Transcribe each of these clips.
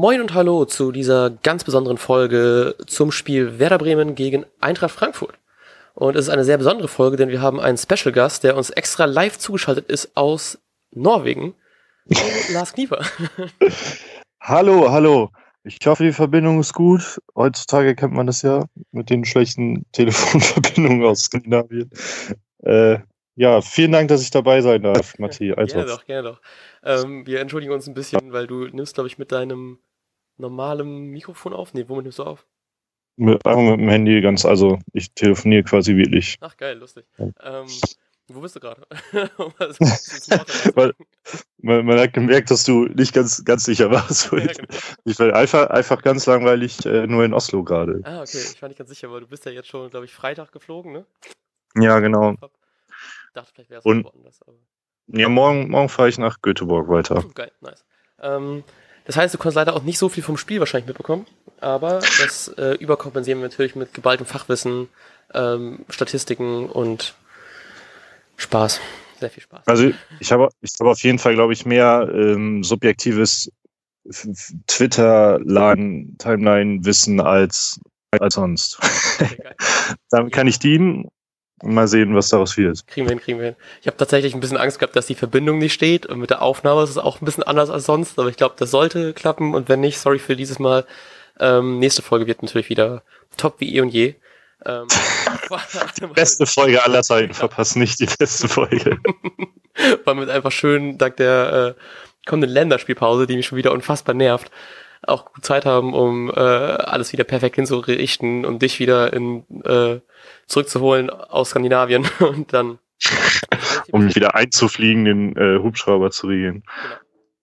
Moin und Hallo zu dieser ganz besonderen Folge zum Spiel Werder Bremen gegen Eintracht Frankfurt. Und es ist eine sehr besondere Folge, denn wir haben einen Special Gast, der uns extra live zugeschaltet ist aus Norwegen. Lars Knieper. hallo, hallo. Ich hoffe, die Verbindung ist gut. Heutzutage kennt man das ja mit den schlechten Telefonverbindungen aus Skandinavien. Äh, ja, vielen Dank, dass ich dabei sein darf, Matthias. Gerne doch, gerne doch. Ähm, wir entschuldigen uns ein bisschen, weil du nimmst, glaube ich, mit deinem normalen Mikrofon auf. Nee, womit nimmst du auf? Mit, einfach mit dem Handy ganz, also ich telefoniere quasi wirklich. Ach geil, lustig. Ähm, wo bist du gerade? man, man, hat gemerkt, dass du nicht ganz, ganz sicher warst. Ja, genau. Ich war einfach, einfach ganz langweilig äh, nur in Oslo gerade. Ah, okay, ich war nicht ganz sicher, weil du bist ja jetzt schon, glaube ich, Freitag geflogen, ne? Ja, genau. Ich dachte, vielleicht wäre es woanders. Aber... Ja, morgen, morgen fahre ich nach Göteborg weiter. Oh, geil, nice. Ähm, das heißt, du konntest leider auch nicht so viel vom Spiel wahrscheinlich mitbekommen, aber das äh, überkompensieren wir natürlich mit geballtem Fachwissen, ähm, Statistiken und Spaß. Sehr viel Spaß. Also ich habe ich habe auf jeden Fall, glaube ich, mehr ähm, subjektives Twitter-Laden-Timeline-Wissen als, als sonst. Damit kann ich dienen Mal sehen, was daraus wird. Kriegen wir hin, kriegen wir hin. Ich habe tatsächlich ein bisschen Angst gehabt, dass die Verbindung nicht steht und mit der Aufnahme ist es auch ein bisschen anders als sonst, aber ich glaube, das sollte klappen und wenn nicht, sorry für dieses Mal. Ähm, nächste Folge wird natürlich wieder top wie eh und je. Ähm, die beste Folge aller Zeiten, verpasst nicht die beste Folge. War mit einfach schön, dank der äh, kommenden Länderspielpause, die mich schon wieder unfassbar nervt, auch gut Zeit haben, um äh, alles wieder perfekt hinzurichten und dich wieder in äh, zurückzuholen aus Skandinavien und dann um wieder einzufliegen, den äh, Hubschrauber zu regeln. Genau.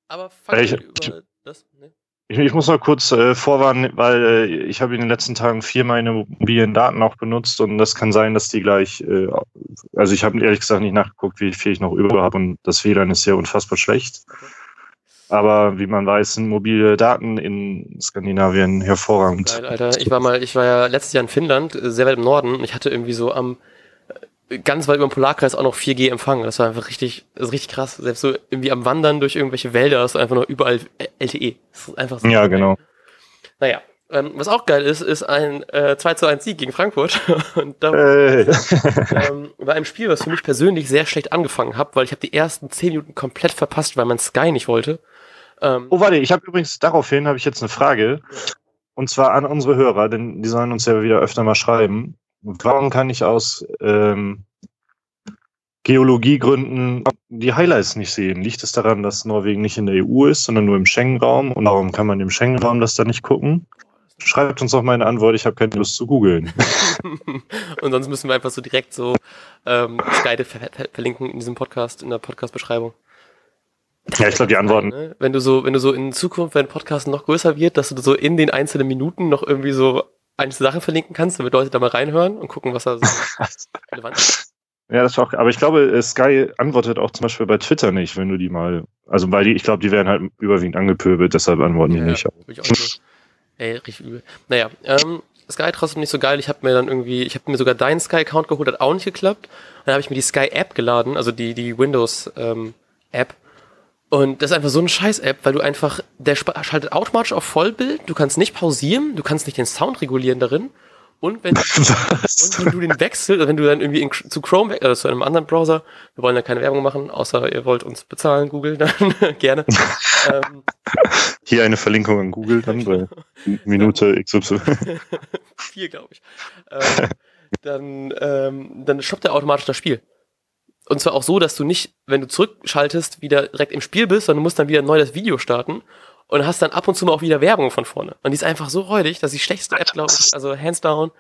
Aber fang ich, über das. Ne? Ich, ich, muss noch kurz äh, vorwarnen, weil äh, ich habe in den letzten Tagen vier meine mobilen Daten auch benutzt und das kann sein, dass die gleich, äh, also ich habe ehrlich gesagt nicht nachgeguckt, wie viel ich noch über habe und das WLAN ist ja unfassbar schlecht. Okay. Aber wie man weiß, sind mobile Daten in Skandinavien hervorragend. Geil, Alter. Ich war mal, ich war ja letztes Jahr in Finnland, äh, sehr weit im Norden. Ich hatte irgendwie so am äh, ganz weit über dem Polarkreis auch noch 4G empfangen. Das war einfach richtig, das ist richtig krass. Selbst so irgendwie am Wandern durch irgendwelche Wälder ist einfach noch überall LTE. Das ist einfach so. Ja, genau. Naja. Ähm, was auch geil ist, ist ein äh, 2 zu 1 Sieg gegen Frankfurt. Und da hey. ähm, war ein Spiel, was für mich persönlich sehr schlecht angefangen hat, weil ich habe die ersten 10 Minuten komplett verpasst, weil man Sky nicht wollte. Ähm, oh, warte, ich habe übrigens daraufhin habe ich jetzt eine Frage. Und zwar an unsere Hörer, denn die sollen uns ja wieder öfter mal schreiben. Warum kann ich aus ähm, Geologiegründen die Highlights nicht sehen? Liegt es daran, dass Norwegen nicht in der EU ist, sondern nur im Schengen-Raum? Und warum kann man im Schengen-Raum das da nicht gucken? Schreibt uns doch mal eine Antwort, ich habe keine Lust zu googeln. und sonst müssen wir einfach so direkt so ähm, Skype ver ver verlinken in diesem Podcast, in der Podcast-Beschreibung. Ja, ich glaube, die Antworten. Ne? Wenn du so, wenn du so in Zukunft, wenn Podcast noch größer wird, dass du so in den einzelnen Minuten noch irgendwie so einzelne Sachen verlinken kannst, damit Leute da mal reinhören und gucken, was da so relevant ist. Ja, das ist auch, aber ich glaube, äh, Sky antwortet auch zum Beispiel bei Twitter nicht, wenn du die mal, also weil die, ich glaube, die werden halt überwiegend angepöbelt, deshalb antworten die ja, nicht. Ja, nicht. Ey, richtig übel. Naja, ähm, Sky trotzdem nicht so geil. Ich habe mir dann irgendwie, ich habe mir sogar deinen Sky-Account geholt, hat auch nicht geklappt. Dann habe ich mir die Sky-App geladen, also die, die Windows-App. Ähm, und das ist einfach so eine Scheiß-App, weil du einfach, der schaltet automatisch auf Vollbild, du kannst nicht pausieren, du kannst nicht den Sound regulieren darin. Und wenn, du, und wenn du den Wechsel, wenn du dann irgendwie in, zu Chrome, also zu einem anderen Browser, wir wollen ja keine Werbung machen, außer ihr wollt uns bezahlen, Google, dann gerne. ähm, Hier eine Verlinkung an Google dann bei Minute XY. Vier, glaube ich. Ähm, dann, ähm, dann shoppt er automatisch das Spiel. Und zwar auch so, dass du nicht, wenn du zurückschaltest, wieder direkt im Spiel bist, sondern du musst dann wieder neu das Video starten und hast dann ab und zu mal auch wieder Werbung von vorne. Und die ist einfach so räudig, dass die schlechteste App, glaube ich, also hands down.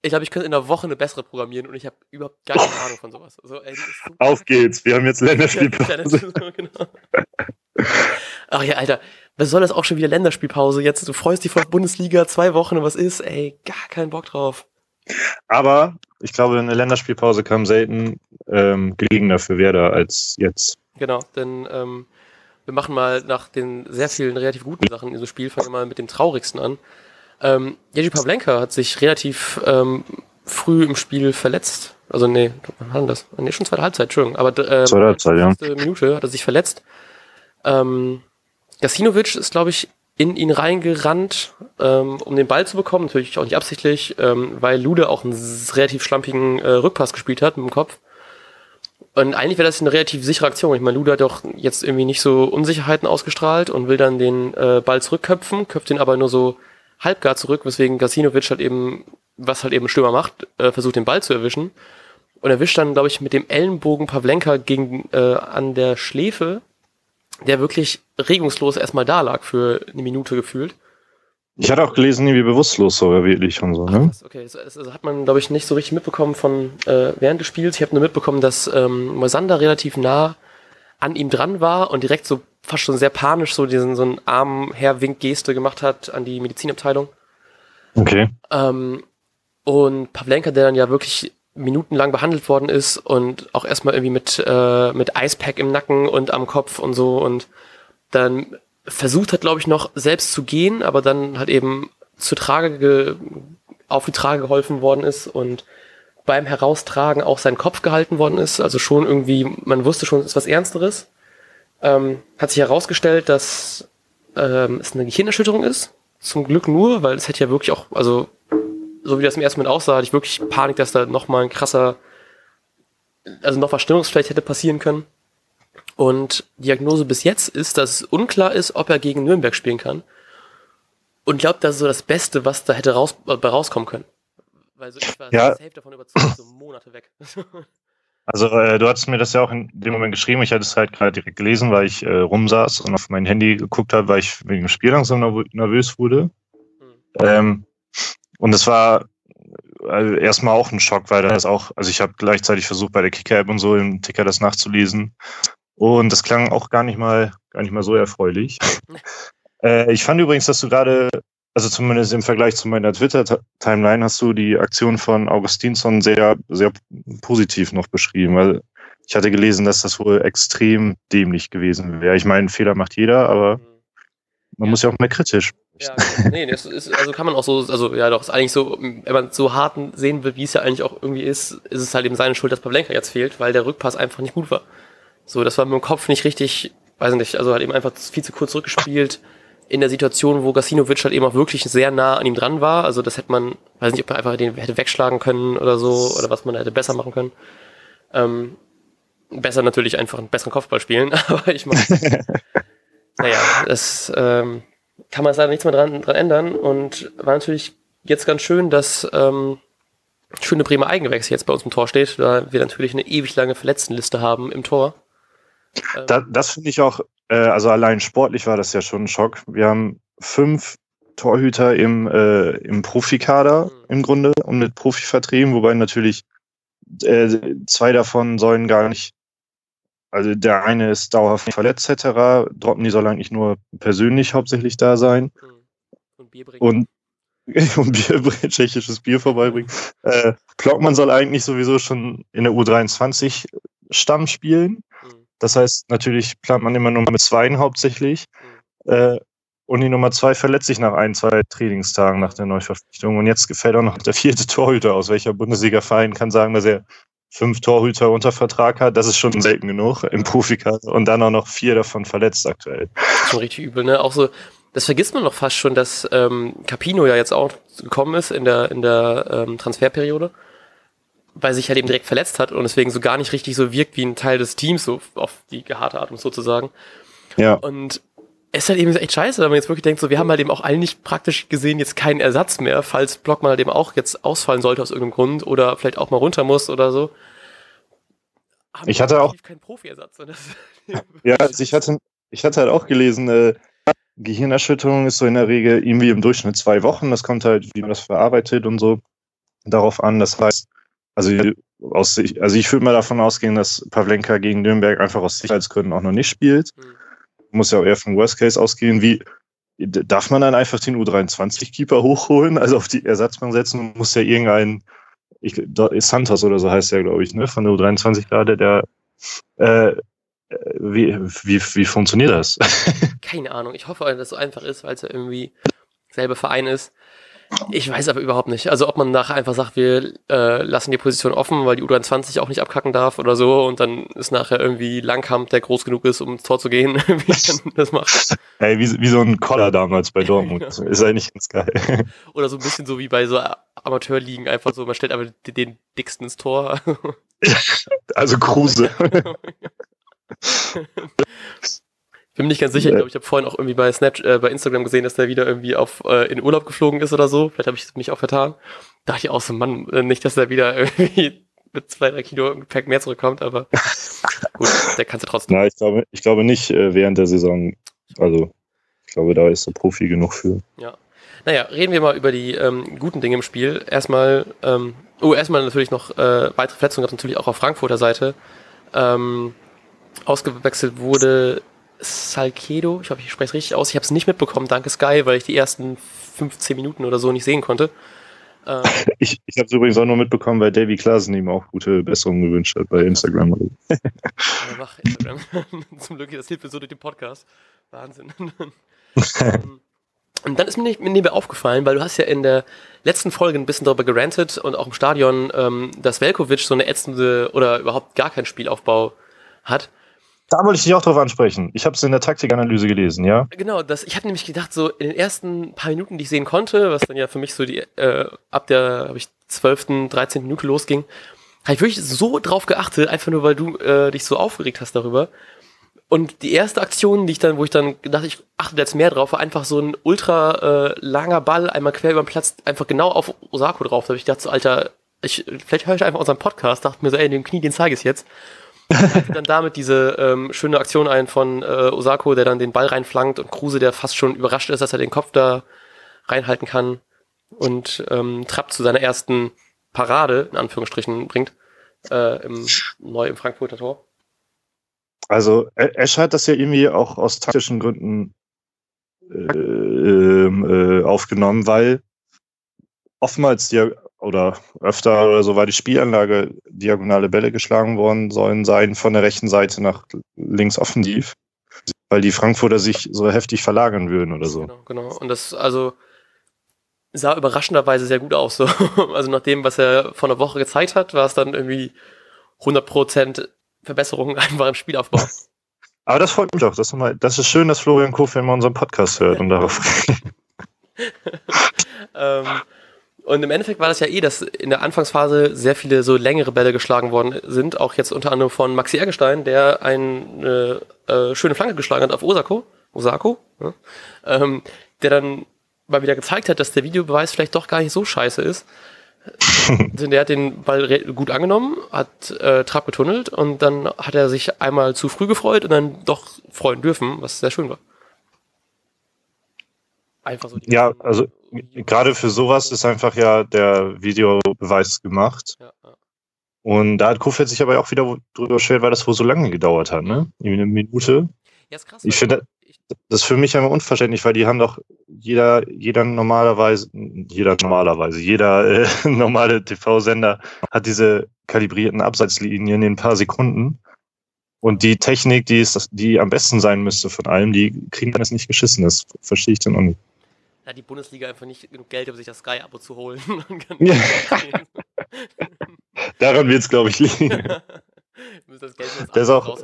Ich glaube, ich könnte in einer Woche eine bessere programmieren und ich habe überhaupt gar keine Ahnung von sowas. Also, ey, so Auf geht's, wir haben jetzt Länderspielpause. genau. Ach ja, Alter, was soll das auch schon wieder Länderspielpause jetzt? Du freust dich vor Bundesliga, zwei Wochen und was ist? Ey, gar keinen Bock drauf. Aber ich glaube, eine Länderspielpause kam selten ähm, gelegener für Werder als jetzt. Genau, denn ähm, wir machen mal nach den sehr vielen relativ guten Sachen in diesem Spiel, fangen wir mal mit dem traurigsten an. Ähm, Jerzy Pavlenka hat sich relativ ähm, früh im Spiel verletzt. Also nee, wann war das? Nee, schon zweite Halbzeit, Entschuldigung. Aber ähm, zweite Halbzeit, ja. Minute hat er sich verletzt. Ähm, Gasinovic ist, glaube ich, in ihn reingerannt, ähm, um den Ball zu bekommen, natürlich auch nicht absichtlich, ähm, weil Lude auch einen relativ schlampigen äh, Rückpass gespielt hat mit dem Kopf. Und eigentlich wäre das eine relativ sichere Aktion. Ich meine, Lude hat doch jetzt irgendwie nicht so Unsicherheiten ausgestrahlt und will dann den äh, Ball zurückköpfen, köpft ihn aber nur so halbgar zurück, weswegen Gasinovic halt eben, was halt eben Stürmer macht, äh, versucht den Ball zu erwischen. Und erwischt dann, glaube ich, mit dem Ellenbogen Pavlenka gegen, äh, an der Schläfe, der wirklich regungslos erstmal da lag für eine Minute gefühlt. Ich hatte auch gelesen, wie bewusstlos so er wirklich und so, ne? Ach, okay, das, das, hat man, glaube ich, nicht so richtig mitbekommen von äh, während des Spiels. Ich habe nur mitbekommen, dass ähm, Moisander relativ nah an ihm dran war und direkt so fast schon sehr panisch so diesen so einen armen Herr-Wink-Geste gemacht hat an die Medizinabteilung. Okay. Ähm, und Pavlenka, der dann ja wirklich minutenlang behandelt worden ist und auch erstmal irgendwie mit, äh, mit Icepack im Nacken und am Kopf und so und dann versucht hat, glaube ich, noch selbst zu gehen, aber dann halt eben zur Trage ge auf die Trage geholfen worden ist und beim Heraustragen auch sein Kopf gehalten worden ist. Also schon irgendwie, man wusste schon, es ist was Ernsteres. Ähm, hat sich herausgestellt, dass ähm, es eine Gehirnerschütterung ist. Zum Glück nur, weil es hätte ja wirklich auch, also so wie das im ersten Moment aussah, hatte ich wirklich Panik, dass da nochmal ein krasser, also noch was Stimmungsfleisch hätte passieren können. Und Diagnose bis jetzt ist, dass es unklar ist, ob er gegen Nürnberg spielen kann. Und ich glaube, das ist so das Beste, was da hätte raus, äh, rauskommen können. Weil so ich war Ja. safe davon überzeugt, so Monate weg. Also äh, du hattest mir das ja auch in dem Moment geschrieben. Ich hatte es halt gerade direkt gelesen, weil ich äh, rumsaß und auf mein Handy geguckt habe, weil ich wegen dem Spiel langsam nervö- nervös wurde. Ähm, und es war also erstmal auch ein Schock, weil das auch, also ich habe gleichzeitig versucht bei der Kicker-App und so im Ticker das nachzulesen. Und das klang auch gar nicht mal, gar nicht mal so erfreulich. äh, ich fand übrigens, dass du gerade, also zumindest im Vergleich zu meiner Twitter-Timeline, hast du die Aktion von Augustinsson sehr, sehr positiv noch beschrieben, weil ich hatte gelesen, dass das wohl extrem dämlich gewesen wäre. Ich meine, Fehler macht jeder, aber man Ja. muss ja auch mal kritisch. Ja, nee, das ist, also kann man auch so, also ja doch, ist eigentlich so, wenn man so hart sehen will, wie es ja eigentlich auch irgendwie ist, ist es halt eben seine Schuld, dass Pavlenka jetzt fehlt, weil der Rückpass einfach nicht gut war. So, das war mit dem Kopf nicht richtig, weiß nicht, also halt eben einfach viel zu kurz zurückgespielt in der Situation, wo Gasinovic halt eben auch wirklich sehr nah an ihm dran war. Also das hätte man, weiß nicht, ob man einfach den hätte wegschlagen können oder so, oder was man da hätte besser machen können. Ähm, besser natürlich einfach einen besseren Kopfball spielen, aber ich meine, naja, das ähm, kann man jetzt leider nichts mehr dran, dran ändern und war natürlich jetzt ganz schön, dass ähm, schöne Bremer Eigengewächs jetzt bei uns im Tor steht, da wir natürlich eine ewig lange Verletztenliste haben im Tor. Ähm, Da, das finde ich auch, äh, also allein sportlich war das ja schon ein Schock. Wir haben fünf Torhüter im, äh, im Profikader Mhm. im Grunde und mit Profiverträgen, wobei natürlich äh, zwei davon sollen gar nicht, also der eine ist dauerhaft verletzt etc. Droppen, die soll eigentlich nur persönlich hauptsächlich da sein hm. und Bier bringen. und und Bier, tschechisches Bier vorbeibringen. Äh, Klockmann soll eigentlich sowieso schon in der U23 Stamm spielen. Hm. Das heißt, natürlich plant man immer nur mit Zweien hauptsächlich. Äh, und die Nummer zwei verletzt sich nach ein, zwei Trainingstagen nach der Neuverpflichtung. Und jetzt gefällt auch noch der vierte Torhüter aus. Welcher Bundesliga-Verein kann sagen, dass er fünf Torhüter unter Vertrag hat? Das ist schon selten genug im Profikader. Und dann auch noch vier davon verletzt aktuell. schon richtig übel, ne? Auch so, das vergisst man doch fast schon, dass ähm, Capino ja jetzt auch gekommen ist in der, in der ähm, Transferperiode, weil sich halt eben direkt verletzt hat und deswegen so gar nicht richtig so wirkt wie ein Teil des Teams, so auf die harte Art, um es so zu sagen. Ja. Und ist halt eben echt scheiße, wenn man jetzt wirklich denkt, so, wir haben halt eben auch eigentlich praktisch gesehen jetzt keinen Ersatz mehr, falls Blockmann halt eben auch jetzt ausfallen sollte aus irgendeinem Grund oder vielleicht auch mal runter muss oder so. Haben Ich hatte auch- keinen Profi-Ersatz. Ja, also ich hatte, ich hatte halt auch gelesen, äh, Gehirnerschütterung ist so in der Regel irgendwie im Durchschnitt zwei Wochen. Das kommt halt, wie man das verarbeitet und so darauf an. Das heißt, also aus also ich würde mal davon ausgehen, dass Pavlenka gegen Nürnberg einfach aus Sicherheitsgründen auch noch nicht spielt. Hm. Muss ja auch eher vom Worst Case ausgehen. Wie darf man dann einfach den U23-Keeper hochholen, also auf die Ersatzbank setzen und muss ja irgendein, ich, Santos oder so heißt der, glaube ich, ne, von der U23 gerade, der äh, wie, wie, wie funktioniert das? Keine Ahnung. Ich hoffe, dass es so einfach ist, weil es ja irgendwie selber Verein ist. Ich weiß aber überhaupt nicht. Also ob man nachher einfach sagt, wir äh, lassen die Position offen, weil die U23 auch nicht abkacken darf oder so und dann ist nachher irgendwie Langkamp, der groß genug ist, um ins Tor zu gehen, wie dann das macht. Ey, wie, wie so ein Koller damals bei Dortmund. ja. Ist eigentlich ganz geil. Oder so ein bisschen so wie bei so Amateurligen, einfach so, man stellt aber den, den dicksten ins Tor. also Kruse. Ich bin mir nicht ganz sicher, ich glaube, ich habe vorhin auch irgendwie bei Snapchat, äh, bei Instagram gesehen, dass der wieder irgendwie auf äh, in Urlaub geflogen ist oder so. Vielleicht habe ich mich auch vertan. Da dachte ich auch so, Mann, äh, nicht, dass er wieder irgendwie mit zwei, drei Kilo Gepäck mehr zurückkommt, aber gut, der kannst du trotzdem. Na, ich glaube, ich glaube nicht äh, während der Saison. Also, ich glaube, da ist er Profi genug für. Ja. Naja, reden wir mal über die ähm, guten Dinge im Spiel. Erstmal, ähm, oh, erstmal natürlich noch äh, weitere Verletzungen gab natürlich auch auf Frankfurter Seite. Ähm, ausgewechselt wurde Salcedo, ich hoffe, ich spreche es richtig aus. Ich habe es nicht mitbekommen, danke Sky, weil ich die ersten 15 Minuten oder so nicht sehen konnte. Ähm, ich ich habe es übrigens auch nur mitbekommen, weil Davy Klaasen ihm auch gute Besserungen gewünscht hat bei Instagram. ja, mach Instagram. Zum Glück, das hilft mir so durch den Podcast. Wahnsinn. Ähm, und dann ist mir, nicht, mir nebenbei aufgefallen, weil du hast ja in der letzten Folge ein bisschen darüber gerantet und auch im Stadion, ähm, dass Velkovic so eine ätzende oder überhaupt gar keinen Spielaufbau hat. Da wollte ich dich auch drauf ansprechen. Ich habe es in der Taktikanalyse gelesen, ja? Genau, das, ich habe nämlich gedacht, so in den ersten paar Minuten, die ich sehen konnte, was dann ja für mich so die, äh, ab der, habe ich, 12., 13. Minute losging, habe ich wirklich so drauf geachtet, einfach nur, weil du äh, dich so aufgeregt hast darüber. Und die erste Aktion, die ich dann, wo ich dann dachte, ich achte jetzt mehr drauf, war einfach so ein ultra äh, langer Ball, einmal quer über den Platz, einfach genau auf Osako drauf. Da habe ich gedacht, so, Alter, ich, vielleicht höre ich einfach unseren Podcast, dachte mir so, ey, den Knie, den zeige ich jetzt dann damit diese ähm, schöne Aktion ein von äh, Osako, der dann den Ball reinflankt und Kruse, der fast schon überrascht ist, dass er den Kopf da reinhalten kann und ähm, Trapp zu seiner ersten Parade, in Anführungsstrichen, bringt, äh, im, neu im Frankfurter Tor. Also Esch hat das ja irgendwie auch aus taktischen Gründen äh, ähm, äh, aufgenommen, weil oftmals die oder öfter oder so war die Spielanlage diagonale Bälle geschlagen worden sollen sein von der rechten Seite nach links offensiv, weil die Frankfurter sich so heftig verlagern würden oder so. Genau, genau. Und das also sah überraschenderweise sehr gut aus. So. Also nach dem, was er vor einer Woche gezeigt hat, war es dann irgendwie 100% Verbesserung einfach im Spielaufbau. Aber das freut mich doch. Das ist, mal, das ist schön, dass Florian Kof immer unseren Podcast hört und darauf. ähm, und im Endeffekt war das ja eh, dass in der Anfangsphase sehr viele so längere Bälle geschlagen worden sind, auch jetzt unter anderem von Maxi Ergestein, der eine äh, schöne Flanke geschlagen hat auf Osako, Osako, ja, ähm, der dann mal wieder gezeigt hat, dass der Videobeweis vielleicht doch gar nicht so scheiße ist. der hat den Ball gut angenommen, hat äh, Trab getunnelt und dann hat er sich einmal zu früh gefreut und dann doch freuen dürfen, was sehr schön war. Einfach so ja, also gerade für sowas ist einfach ja der Videobeweis gemacht. Ja, ja. Und da hat Kofeld sich aber auch wieder drüber beschwert, weil das wohl so lange gedauert hat, ne? Eine Minute. Ja, ist krass. Ich finde, das ist für mich einmal unverständlich, weil die haben doch jeder, jeder normalerweise, jeder normalerweise, jeder äh, normale TV-Sender hat diese kalibrierten Abseitslinien in ein paar Sekunden. Und die Technik, die ist, die am besten sein müsste von allem, die kriegen dann es nicht geschissen. Das verstehe ich dann auch nicht hat die Bundesliga einfach nicht genug Geld, um sich das Sky-Abo zu holen. Ja. Daran wird es, glaube ich, liegen. das, das, ist auch,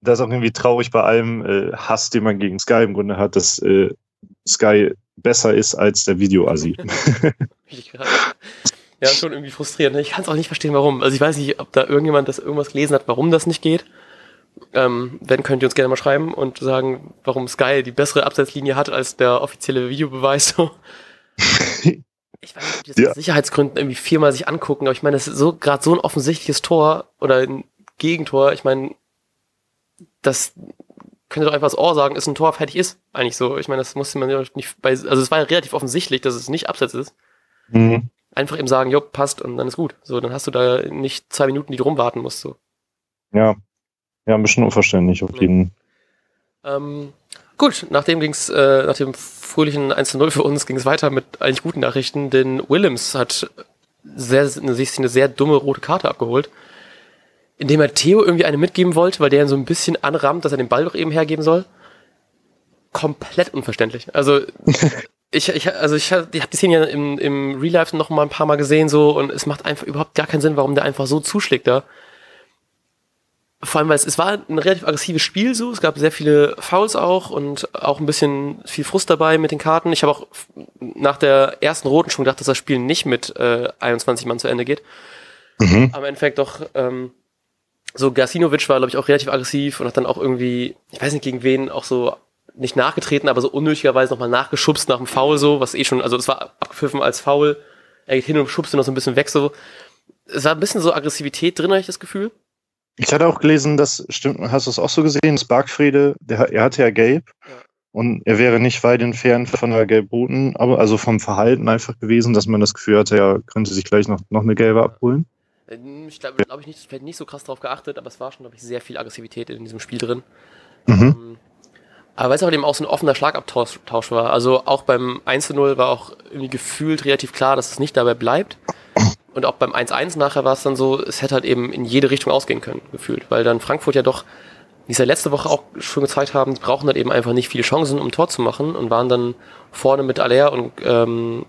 das ist auch irgendwie traurig bei allem äh, Hass, den man gegen Sky im Grunde hat, dass äh, Sky besser ist als der Videoasi. ja, schon irgendwie frustrierend. Ich kann es auch nicht verstehen, warum. Also ich weiß nicht, ob da irgendjemand das irgendwas gelesen hat, warum das nicht geht. Ähm, wenn, könnt ihr uns gerne mal schreiben und sagen, warum Sky die bessere Abseitslinie hat als der offizielle Videobeweis. ich weiß nicht, ob die das ja. aus Sicherheitsgründen irgendwie viermal sich angucken, aber ich meine, das ist so gerade so ein offensichtliches Tor oder ein Gegentor. Ich meine, das könnt ihr doch einfach das Ohr sagen, ist ein Tor, fertig ist. Eigentlich so. Ich meine, das musste man ja nicht bei, also es war ja relativ offensichtlich, dass es nicht Abseits ist. Mhm. Einfach eben sagen, jo, passt und dann ist gut. So, dann hast du da nicht zwei Minuten, die du rumwarten musst, so. Ja, ja, ein bisschen unverständlich auf jeden. Ähm, gut, nachdem ging's, äh, nach dem fröhlichen 1-0 für uns ging es weiter mit eigentlich guten Nachrichten, denn Willems hat sehr, sich eine sehr dumme rote Karte abgeholt, indem er Theo irgendwie eine mitgeben wollte, weil der ihn so ein bisschen anrammt, dass er den Ball doch eben hergeben soll. Komplett unverständlich. Also ich, ich, also ich, ich habe die Szene ja im, im Real Life noch mal ein paar Mal gesehen so und es macht einfach überhaupt gar keinen Sinn, warum der einfach so zuschlägt da. Vor allem, weil es, es war ein relativ aggressives Spiel so, es gab sehr viele Fouls auch und auch ein bisschen viel Frust dabei mit den Karten. Ich habe auch nach der ersten roten schon gedacht, dass das Spiel nicht mit äh, 21 Mann zu Ende geht. Mhm. Aber im Endeffekt doch, ähm, so Gasinovic war, glaube ich, auch relativ aggressiv und hat dann auch irgendwie, ich weiß nicht gegen wen, auch so nicht nachgetreten, aber so unnötigerweise nochmal nachgeschubst nach dem Foul so, was eh schon, also es war abgepfiffen als Foul. Er geht hin und schubst ihn noch so ein bisschen weg so. Es war ein bisschen so Aggressivität drin, habe ich das Gefühl. Ich hatte auch gelesen, das stimmt, hast du es auch so gesehen, Sparkfriede, der, er hatte ja gelb. Ja. Und er wäre nicht weit entfernt von der gelb-roten, aber also vom Verhalten einfach gewesen, dass man das Gefühl hatte, er könnte sich gleich noch, noch eine gelbe abholen. Ähm, ich glaube glaub ich nicht, vielleicht nicht so krass darauf geachtet, aber es war schon, glaube ich, sehr viel Aggressivität in diesem Spiel drin. Mhm. Ähm, aber weil es auch eben auch so ein offener Schlagabtausch war. Also auch beim 1-0 war auch irgendwie gefühlt relativ klar, dass es nicht dabei bleibt. Und auch beim 1-1 nachher war es dann so, es hätte halt eben in jede Richtung ausgehen können, gefühlt. Weil dann Frankfurt ja doch, wie sie ja letzte Woche auch schon gezeigt haben, brauchen halt eben einfach nicht viele Chancen, um ein Tor zu machen und waren dann vorne mit Aller und, ähm,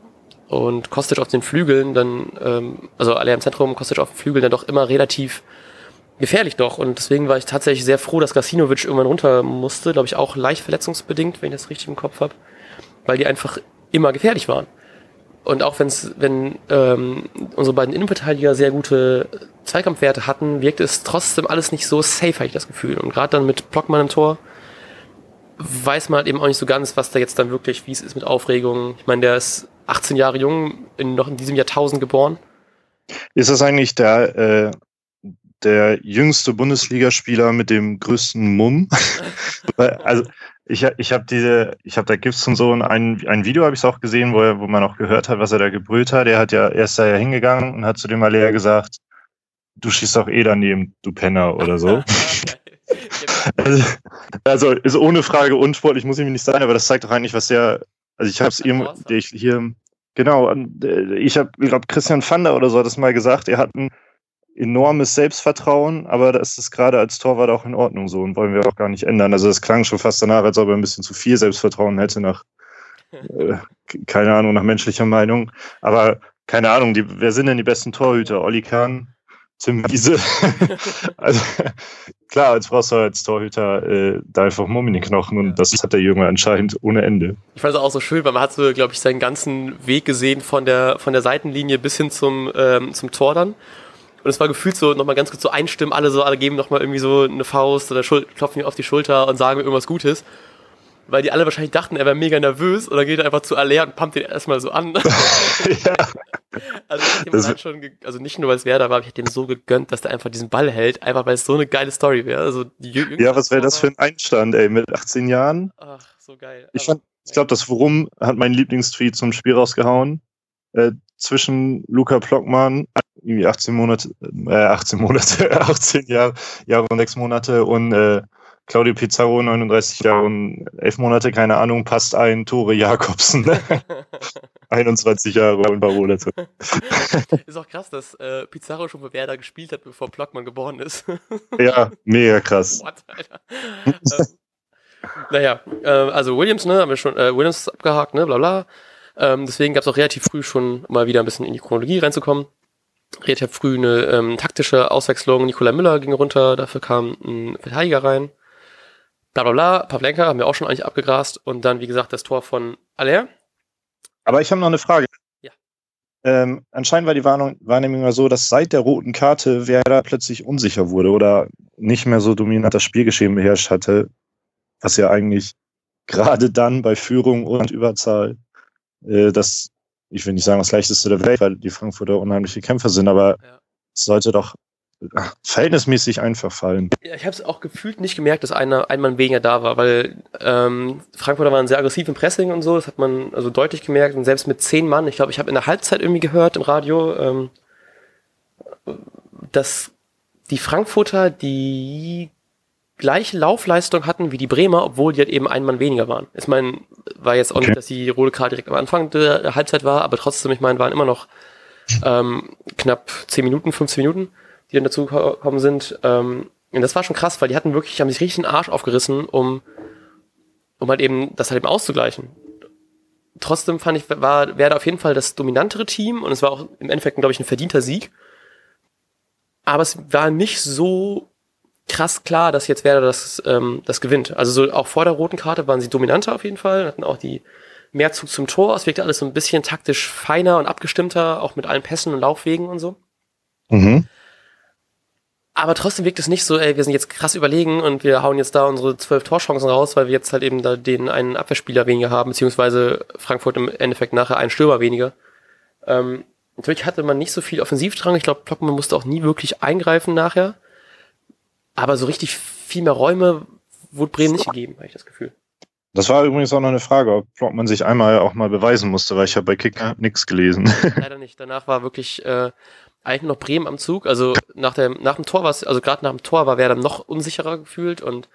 und Kostic auf den Flügeln dann, ähm, also Aller im Zentrum, Kostic auf den Flügeln dann doch immer relativ gefährlich doch. Und deswegen war ich tatsächlich sehr froh, dass Gasinovic irgendwann runter musste, glaube ich auch leicht verletzungsbedingt, wenn ich das richtig im Kopf habe, weil die einfach immer gefährlich waren. Und auch wenn's, wenn ähm, unsere beiden Innenverteidiger sehr gute Zweikampfwerte hatten, wirkt es trotzdem alles nicht so safe, habe ich das Gefühl. Und gerade dann mit Blockmann im Tor weiß man halt eben auch nicht so ganz, was da jetzt dann wirklich, wie es ist mit Aufregung. Ich meine, der ist 18 Jahre jung, in, noch in diesem Jahrtausend geboren. Ist das eigentlich der, äh, der jüngste Bundesligaspieler mit dem größten Mumm? also ich, ich habe diese, ich habe da gibt's und so ein, ein Video habe ich auch gesehen, wo, er, wo man auch gehört hat, was er da gebrüllt hat. Er hat ja, er ist da ja hingegangen und hat zu dem Alea gesagt, du schießt doch eh daneben, du Penner oder so. also, also, ist ohne Frage unsportlich, muss ich mir nicht sagen, aber das zeigt doch eigentlich, was der, also ich habe es ihm, ich hier, genau, äh, ich habe, ich glaube, Christian Fander oder so hat es mal gesagt, er hat ein enormes Selbstvertrauen, aber das ist gerade als Torwart auch in Ordnung so und wollen wir auch gar nicht ändern. Also das klang schon fast danach, als ob er ein bisschen zu viel Selbstvertrauen hätte nach, äh, keine Ahnung, nach menschlicher Meinung. Aber keine Ahnung, die, wer sind denn die besten Torhüter? Olli Kahn, Tim Wiese. also klar, als brauchst du als Torhüter äh, da einfach Mumm in den Knochen und ja. das hat der Junge anscheinend ohne Ende. Ich fand es auch so schön, weil man hat so, glaube ich, seinen ganzen Weg gesehen von der von der Seitenlinie bis hin zum ähm, zum Tor dann. Und es war gefühlt so nochmal ganz kurz so einstimmen, alle so, alle geben nochmal irgendwie so eine Faust oder klopfen mir auf die Schulter und sagen irgendwas Gutes. Weil die alle wahrscheinlich dachten, er wäre mega nervös und dann geht er einfach zu Aller und pumpt den erstmal so an. ja. Also ich hätte ihm halt schon, also nicht nur weil es Werder war, aber ich hätte ihm so gegönnt, dass der einfach diesen Ball hält, einfach weil es so eine geile Story wäre. Also ja, was wäre das für ein Einstand, ey, mit 18 Jahren? Ach, so geil. Ich, fand, ich glaube, das Worum hat mein Lieblingstweet zum Spiel rausgehauen. Äh, zwischen Luca Plockmann, irgendwie 18 Monate, äh, 18 Monate, 18 Jahre, Jahre und 6 Monate und äh, Claudio Pizarro, 39 Jahre und 11 Monate, keine Ahnung, passt ein, Tore Jakobsen. 21 Jahre und ein paar Monate. Ist auch krass, dass äh, Pizarro schon bei Werder gespielt hat, bevor Plockmann geboren ist. ja, mega krass. What, Alter? ähm, naja, äh, also Williams, ne, haben wir schon, äh, Williams abgehakt, ne, bla bla. Ähm, deswegen gab es auch relativ früh schon mal wieder ein bisschen in die Chronologie reinzukommen. Relativ früh eine ähm, taktische Auswechslung. Nikola Müller ging runter, dafür kam ein Verteidiger rein. Bla bla bla. Pavlenka haben wir auch schon eigentlich abgegrast. Und dann, wie gesagt, das Tor von Aller. Aber ich habe noch eine Frage. Ja. Ähm, anscheinend war die Wahrnehmung so, dass seit der roten Karte Werder plötzlich unsicher wurde oder nicht mehr so dominant das Spielgeschehen beherrscht hatte, was ja eigentlich gerade dann bei Führung und Überzahl äh, das, ich will nicht sagen, das leichteste der Welt, weil die Frankfurter unheimliche Kämpfer sind, aber ja. es sollte doch verhältnismäßig einfach fallen. Ja, ich habe es auch gefühlt nicht gemerkt, dass einer ein Mann weniger da war, weil ähm, Frankfurter waren sehr aggressiv im Pressing und so, das hat man also deutlich gemerkt und selbst mit zehn Mann, ich glaube, ich habe in der Halbzeit irgendwie gehört im Radio, ähm, dass die Frankfurter die gleiche Laufleistung hatten wie die Bremer, obwohl die halt eben ein Mann weniger waren. Ich meine, war jetzt auch okay. nicht, dass die rote Karte direkt am Anfang der Halbzeit war, aber trotzdem, ich meine, waren immer noch ähm, knapp 10 Minuten, 15 Minuten, die dann dazu gekommen sind. Ähm, und das war schon krass, weil die hatten wirklich, haben sich richtig den Arsch aufgerissen, um, um halt eben das halt eben auszugleichen. trotzdem fand ich, war, wäre auf jeden Fall das dominantere Team und es war auch im Endeffekt, glaube ich, ein verdienter Sieg. Aber es war nicht so krass klar, dass jetzt Werder das, ähm, das gewinnt. Also so auch vor der roten Karte waren sie dominanter auf jeden Fall, hatten auch die Mehrzug zum Tor. Es wirkte alles so ein bisschen taktisch feiner und abgestimmter, auch mit allen Pässen und Laufwegen und so. Mhm. Aber trotzdem wirkt es nicht so, ey, wir sind jetzt krass überlegen und wir hauen jetzt da unsere zwölf Torchancen raus, weil wir jetzt halt eben da den einen Abwehrspieler weniger haben, beziehungsweise Frankfurt im Endeffekt nachher einen Stürmer weniger. Ähm, natürlich hatte man nicht so viel Offensivdrang. Ich glaube, Blockmann musste auch nie wirklich eingreifen nachher. Aber so richtig viel mehr Räume wurde Bremen nicht gegeben, habe ich das Gefühl. Das war übrigens auch noch eine Frage, ob Blockmann sich einmal auch mal beweisen musste, weil ich habe bei Kicker nichts gelesen. Leider nicht. Danach war wirklich äh, eigentlich noch Bremen am Zug. Also nach dem, nach dem Tor war es, also gerade nach dem Tor war Werder noch unsicherer gefühlt und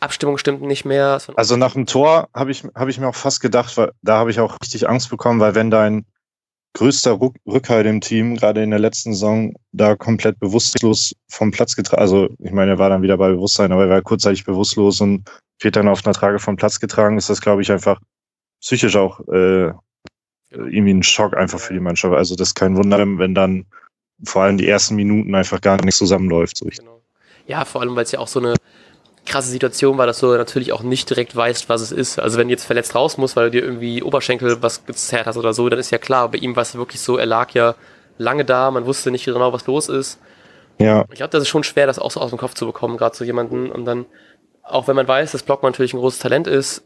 Abstimmung stimmten nicht mehr. Also nach dem Tor habe ich, hab ich mir auch fast gedacht, weil da habe ich auch richtig Angst bekommen, weil wenn dein größter Ruck Rückhalt im Team, gerade in der letzten Saison, da komplett bewusstlos vom Platz getragen, also ich meine, er war dann wieder bei Bewusstsein, aber er war kurzzeitig bewusstlos und wird dann auf einer Trage vom Platz getragen, ist das, glaube ich, einfach psychisch auch äh, irgendwie ein Schock einfach für die Mannschaft. Also das ist kein Wunder, wenn dann vor allem die ersten Minuten einfach gar nichts zusammenläuft. So. Genau. Ja, vor allem, weil es ja auch so eine krasse Situation war, dass du natürlich auch nicht direkt weißt, was es ist. Also wenn du jetzt verletzt raus musst, weil du dir irgendwie Oberschenkel was gezerrt hast oder so, dann ist ja klar, bei ihm war es wirklich so, er lag ja lange da, man wusste nicht genau, was los ist. Ja. Ich glaube, das ist schon schwer, das auch so aus dem Kopf zu bekommen, gerade so jemanden. Und dann, auch wenn man weiß, dass Blockmann natürlich ein großes Talent ist,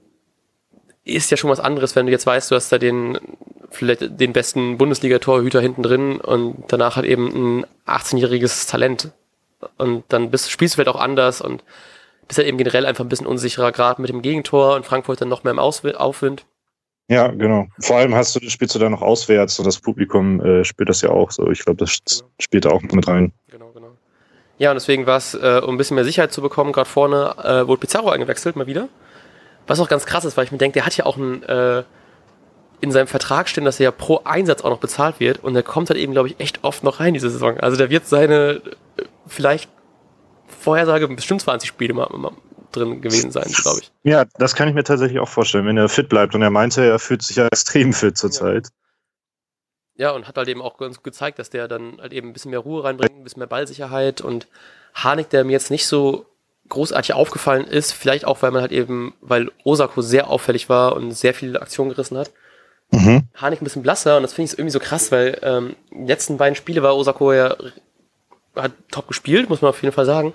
ist ja schon was anderes, wenn du jetzt weißt, du hast da den vielleicht den besten Bundesliga-Torhüter hinten drin und danach hat eben ein 18-jähriges Talent. Und dann bist, spielst du vielleicht auch anders und bist halt eben generell einfach ein bisschen unsicherer, gerade mit dem Gegentor und Frankfurt dann noch mehr im Ausw Aufwind. Ja, genau. Vor allem hast du, spielst du da noch auswärts und das Publikum äh, spielt das ja auch so. Ich glaube, das genau. spielt da auch mit rein. Genau, genau. Ja, und deswegen war es, äh, um ein bisschen mehr Sicherheit zu bekommen, gerade vorne äh, wurde Pizarro eingewechselt, mal wieder. Was auch ganz krass ist, weil ich mir denke, der hat ja auch ein, äh, in seinem Vertrag stehen, dass er ja pro Einsatz auch noch bezahlt wird und der kommt halt eben, glaube ich, echt oft noch rein diese Saison. Also der wird seine äh, vielleicht Vorhersage bestimmt 20 Spiele mal, mal drin gewesen sein, glaube ich. Ja, das kann ich mir tatsächlich auch vorstellen, wenn er fit bleibt. Und er meinte, er fühlt sich ja extrem fit zurzeit. Ja. ja, und hat halt eben auch ganz gezeigt, dass der dann halt eben ein bisschen mehr Ruhe reinbringt, ein bisschen mehr Ballsicherheit und Harnik, der mir jetzt nicht so großartig aufgefallen ist, vielleicht auch, weil man halt eben, weil Osako sehr auffällig war und sehr viele Aktionen gerissen hat, mhm. Harnik ein bisschen blasser und das finde ich irgendwie so krass, weil ähm, die letzten beiden Spiele war Osako ja hat top gespielt, muss man auf jeden Fall sagen.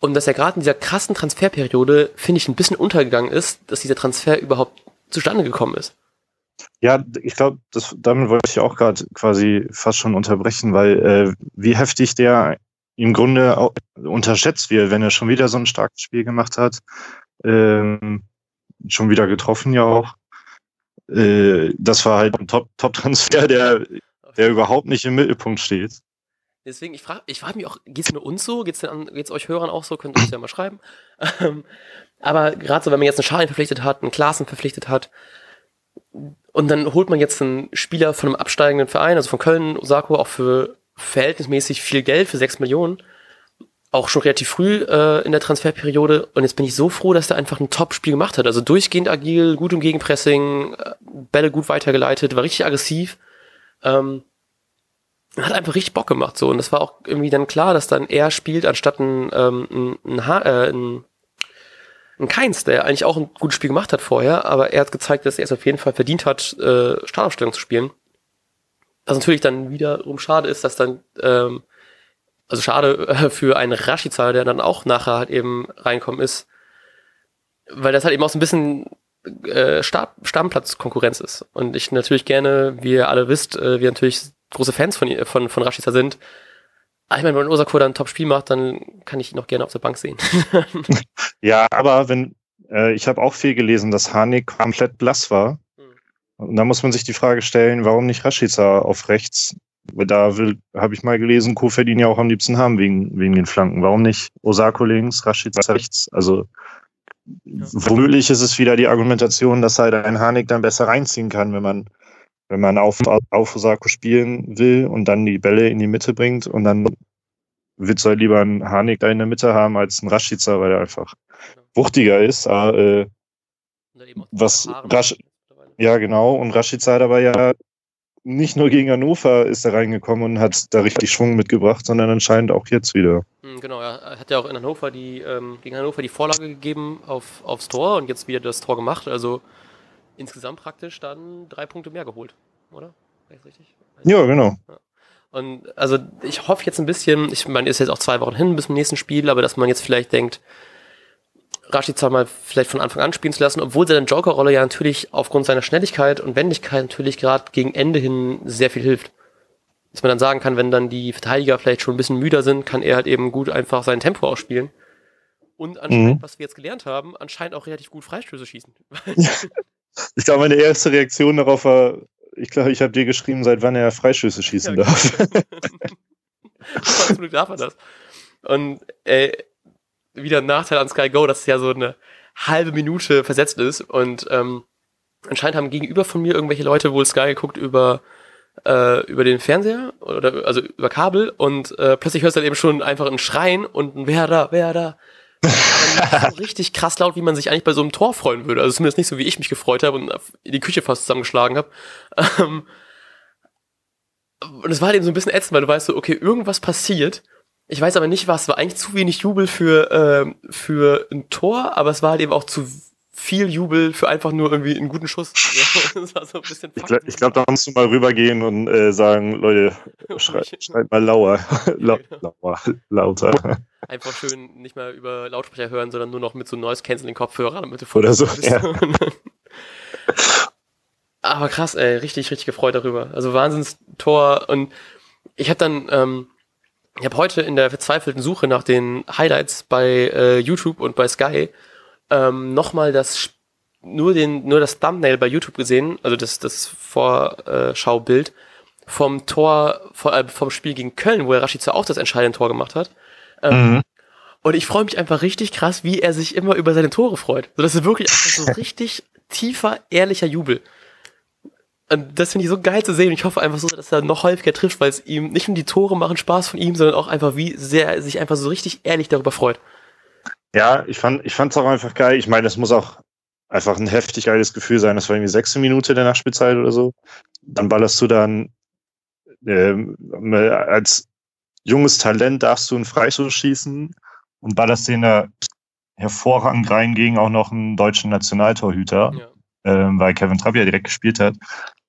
Und dass er gerade in dieser krassen Transferperiode, finde ich, ein bisschen untergegangen ist, dass dieser Transfer überhaupt zustande gekommen ist. Ja, ich glaube, damit wollte ich auch gerade quasi fast schon unterbrechen, weil äh, wie heftig der im Grunde auch unterschätzt wird, wenn er schon wieder so ein starkes Spiel gemacht hat. Ähm, schon wieder getroffen ja auch. Äh, das war halt ein Top-Transfer, der, der überhaupt nicht im Mittelpunkt steht. Deswegen, ich frage ich frag mich auch, geht es nur uns so? Geht es euch Hörern auch so? Könnt ihr uns ja mal schreiben. Ähm, aber gerade so, wenn man jetzt einen Schaden verpflichtet hat, einen Klassen verpflichtet hat, und dann holt man jetzt einen Spieler von einem absteigenden Verein, also von Köln, Osako, auch für verhältnismäßig viel Geld, für 6 Millionen, auch schon relativ früh äh, in der Transferperiode. Und jetzt bin ich so froh, dass der einfach ein Top-Spiel gemacht hat. Also durchgehend agil, gut im Gegenpressing, äh, Bälle gut weitergeleitet, war richtig aggressiv. Ähm, hat einfach richtig Bock gemacht so und das war auch irgendwie dann klar, dass dann er spielt anstatt ein ähm, ein, ha äh, ein, ein Keins, der eigentlich auch ein gutes Spiel gemacht hat vorher, aber er hat gezeigt, dass er es auf jeden Fall verdient hat, äh, Startaufstellung zu spielen. Was natürlich dann wiederum schade ist, dass dann ähm, also schade äh, für einen Rashica, der dann auch nachher halt eben reinkommen ist, weil das halt eben auch so ein bisschen äh, Stab Stammplatzkonkurrenz ist. Und ich natürlich gerne, wie ihr alle wisst, äh, wir natürlich große Fans von, von, von Rashica sind. Aber ich meine, wenn Osako dann ein Top-Spiel macht, dann kann ich ihn noch gerne auf der Bank sehen. ja, aber wenn, äh, ich habe auch viel gelesen, dass Hanik komplett blass war. Hm. Und da muss man sich die Frage stellen, warum nicht Rashica auf rechts? Da habe ich mal gelesen, Kofeld ihn ja auch am liebsten haben wegen, wegen den Flanken. Warum nicht Osako links, Rashica rechts? Also ja. womöglich ist es wieder die Argumentation, dass halt ein Hanik dann besser reinziehen kann, wenn man wenn man auf, auf Osako spielen will und dann die Bälle in die Mitte bringt und dann wird soll lieber ein Harnik da in der Mitte haben als ein Rashica, weil er einfach wuchtiger ist. Aber, äh, was Rasch Ja, genau. Und Rashica hat aber ja nicht nur gegen Hannover ist er reingekommen und hat da richtig Schwung mitgebracht, sondern anscheinend auch jetzt wieder. Hm, genau, er hat ja auch in Hannover die, ähm, gegen Hannover die Vorlage gegeben auf, aufs Tor und jetzt wieder das Tor gemacht. Also insgesamt praktisch dann drei Punkte mehr geholt, oder? Richtig? Ja, genau. Ja. Und also ich hoffe jetzt ein bisschen, ich meine, ist jetzt auch zwei Wochen hin bis zum nächsten Spiel, aber dass man jetzt vielleicht denkt, Rashica mal vielleicht von Anfang an spielen zu lassen, obwohl seine Joker-Rolle ja natürlich aufgrund seiner Schnelligkeit und Wendigkeit natürlich gerade gegen Ende hin sehr viel hilft. Dass man dann sagen kann, wenn dann die Verteidiger vielleicht schon ein bisschen müder sind, kann er halt eben gut einfach sein Tempo ausspielen. Und anscheinend, mhm. was wir jetzt gelernt haben, anscheinend auch relativ gut Freistöße schießen. ich glaube, meine erste Reaktion darauf war, ich glaube, ich habe dir geschrieben, seit wann er Freistöße schießen ja, darf. Zum Glück darf er das. Und äh, wieder ein Nachteil an Sky Go, dass es ja so eine halbe Minute versetzt ist. Und ähm, anscheinend haben gegenüber von mir irgendwelche Leute wohl Sky geguckt über äh, über den Fernseher oder also über Kabel und äh, plötzlich hörst du dann eben schon einfach ein Schreien und ein Wer da, wer da so richtig krass laut, wie man sich eigentlich bei so einem Tor freuen würde. Also zumindest nicht so, wie ich mich gefreut habe und die Küche fast zusammengeschlagen habe. Ähm, und es war halt eben so ein bisschen ätzend, weil du weißt so, okay, irgendwas passiert. Ich weiß aber nicht was. Es war eigentlich zu wenig Jubel für, äh, für ein Tor, aber es war halt eben auch zu viel Jubel für einfach nur irgendwie einen guten Schuss. das war so ein bisschen ich glaube, glaub, da musst du mal rübergehen und äh, sagen, Leute, schreit, schreit mal lauer, La lauer, lauter. Einfach schön nicht mehr über Lautsprecher hören, sondern nur noch mit so Noise-Canceling-Kopfhörern, damit du Oder so, ja. Aber krass, ey, richtig, richtig gefreut darüber. Also Wahnsinns-Tor und ich habe dann, ähm, ich habe heute in der verzweifelten Suche nach den Highlights bei äh, YouTube und bei Sky ähm, nochmal das nur den nur das Thumbnail bei YouTube gesehen, also das das Vorschaubild vom Tor äh, vom Spiel gegen Köln, wo er Rashica auch das entscheidende Tor gemacht hat. Ähm, mhm. Und ich freue mich einfach richtig krass, wie er sich immer über seine Tore freut. So, das ist wirklich einfach so richtig tiefer, ehrlicher Jubel. Und das finde ich so geil zu sehen. Ich hoffe einfach so, dass er noch häufiger trifft, weil es ihm nicht nur die Tore machen Spaß von ihm, sondern auch einfach, wie sehr er sich einfach so richtig ehrlich darüber freut. Ja, ich fand ich fand's auch einfach geil. Ich meine, es muss auch einfach ein heftig geiles Gefühl sein. Das war irgendwie sechste Minute der Nachspielzeit oder so. Dann ballerst du dann ähm, als junges Talent darfst du einen Freistoß schießen und ballerst den da hervorragend rein gegen auch noch einen deutschen Nationaltorhüter, ja. ähm, weil Kevin Trapp ja direkt gespielt hat.